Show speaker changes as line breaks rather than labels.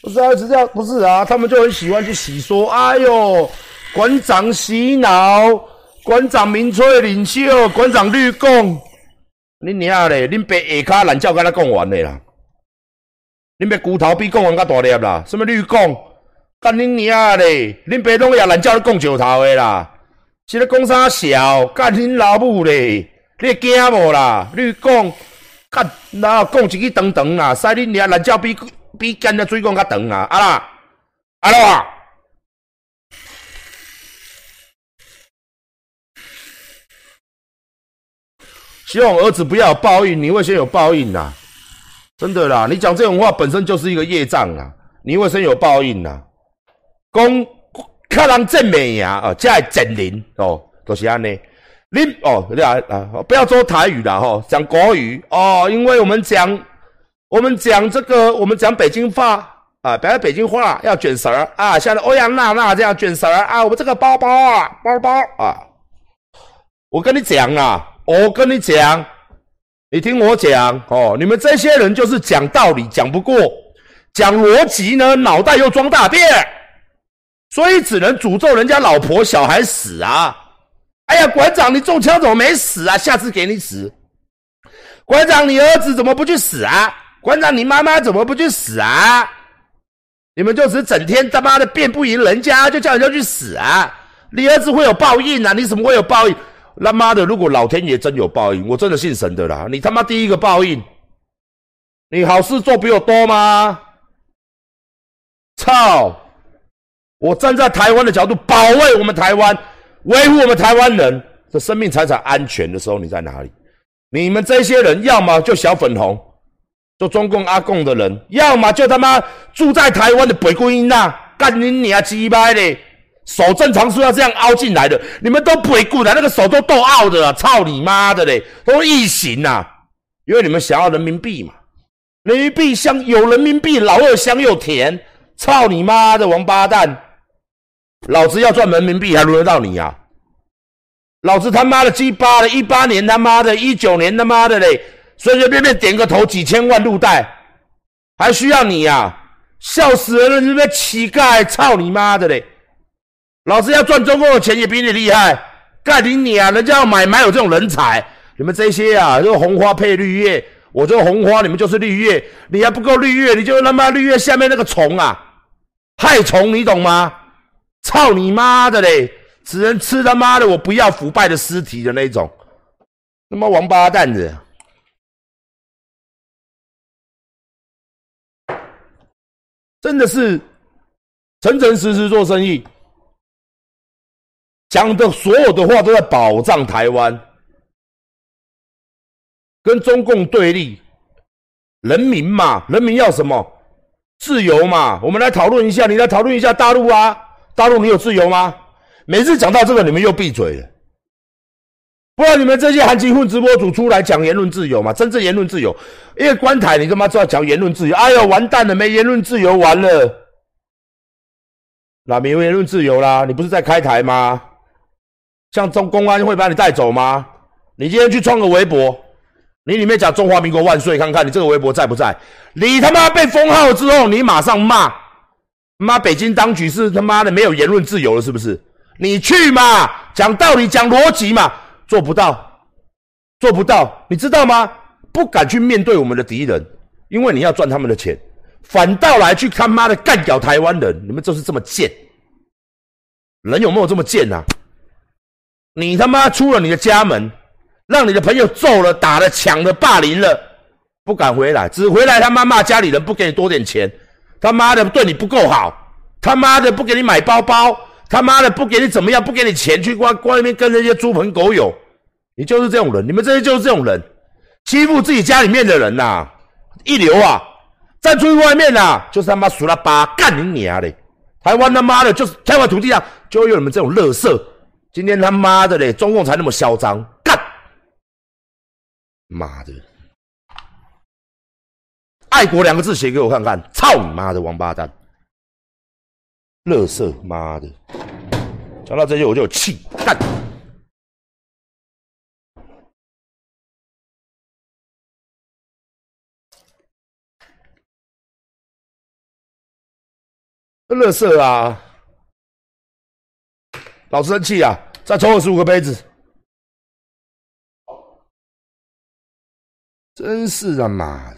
不是啊，是这样，不是啊，他们就很喜欢去洗说，哎呦，馆长洗脑，馆长民粹领袖，馆长绿共，你娘嘞，恁爸下骹懒觉跟他讲完的啦，恁爸骨头比讲完较大粒啦，什么绿共，干恁娘嘞，恁爸拢也懒觉咧讲石头的啦，是咧讲啥潲，干恁老母嘞，你惊无啦？绿共，干哪讲一句长长啦，使恁娘懒觉比。比干的水管较长啊！啊啦，啊啦！希望儿子不要有报应，你会先有报应呐！真的啦，你讲这种话本身就是一个业障啦，你会先有报应呐！讲看人正面呀，哦，这系真灵哦，都是安尼。你哦，你啊啊，不要说台语啦，吼，讲国语哦，因为我们讲。我们讲这个，我们讲北京话啊，本来北京话要卷舌啊，像欧阳娜娜这样卷舌啊。我们这个包包啊，包包啊，我跟你讲啊，我跟你讲，你听我讲哦，你们这些人就是讲道理讲不过，讲逻辑呢，脑袋又装大便，所以只能诅咒人家老婆小孩死啊。哎呀，馆长，你中枪怎么没死啊？下次给你死。馆长，你儿子怎么不去死啊？馆长，你妈妈怎么不去死啊？你们就是整天他妈的辩不赢人家，就叫人家去死啊！你儿子会有报应啊？你怎么会有报应？他妈的，如果老天爷真有报应，我真的信神的啦！你他妈第一个报应，你好事做比我多吗？操！我站在台湾的角度保卫我们台湾，维护我们台湾人的生命财产安全的时候，你在哪里？你们这些人要么就小粉红。做中共阿共的人，要么就他妈住在台湾的北归音呐，干你娘鸡巴的，手正常是要这样凹进来的，你们都北固的，那个手都都凹的，操你妈的嘞，都异形呐，因为你们想要人民币嘛，人民币香有人民币，老二香又甜，操你妈的王八蛋，老子要赚人民币还轮得到你呀？老子他妈的鸡巴的，一八年他妈的，一九年他妈的嘞。随随便便点个头，几千万入袋，还需要你呀？笑死人了！你这乞丐，操你妈的嘞！老子要赚中共的钱也比你厉害，干你你啊！人家要买买有这种人才，你们这些啊，这个红花配绿叶，我这个红花，你们就是绿叶，你还不够绿叶，你就他妈绿叶下面那个虫啊，害虫，你懂吗？操你妈的嘞！只能吃他妈的我不要腐败的尸体的那种，他妈王八蛋子！真的是诚诚实实做生意，讲的所有的话都在保障台湾，跟中共对立，人民嘛，人民要什么？自由嘛。我们来讨论一下，你来讨论一下大陆啊，大陆你有自由吗？每次讲到这个，你们又闭嘴了。不然你们这些含金混直播主出来讲言论自由嘛？真正言论自由，因为关台你他妈知道讲言论自由？哎呦，完蛋了，没言论自由，完了，那没有言论自由啦？你不是在开台吗？像中公安会把你带走吗？你今天去创个微博，你里面讲中华民国万岁，看看你这个微博在不在？你他妈被封号之后，你马上骂，妈北京当局是他妈的没有言论自由了，是不是？你去嘛，讲道理，讲逻辑嘛。做不到，做不到，你知道吗？不敢去面对我们的敌人，因为你要赚他们的钱，反倒来去他妈的干掉台湾人。你们就是这么贱，人有没有这么贱啊？你他妈出了你的家门，让你的朋友揍了、打了、抢了、霸凌了，不敢回来，只回来他妈骂家里人不给你多点钱，他妈的对你不够好，他妈的不给你买包包。他妈的不给你怎么样？不给你钱去关关那边跟那些猪朋狗友，你就是这种人。你们这些就是这种人，欺负自己家里面的人呐，一流啊！站出去外面呐，就是他妈数了八干你娘的！台湾他妈的，就是台湾土地上就有你们这种乐色。今天他妈的嘞，中共才那么嚣张，干！妈的，爱国两个字写给我看看，操你妈的王八蛋！乐色，妈的！讲到这些我就气，干！乐色啊！老生气啊！再抽二十五个杯子，真是的嘛！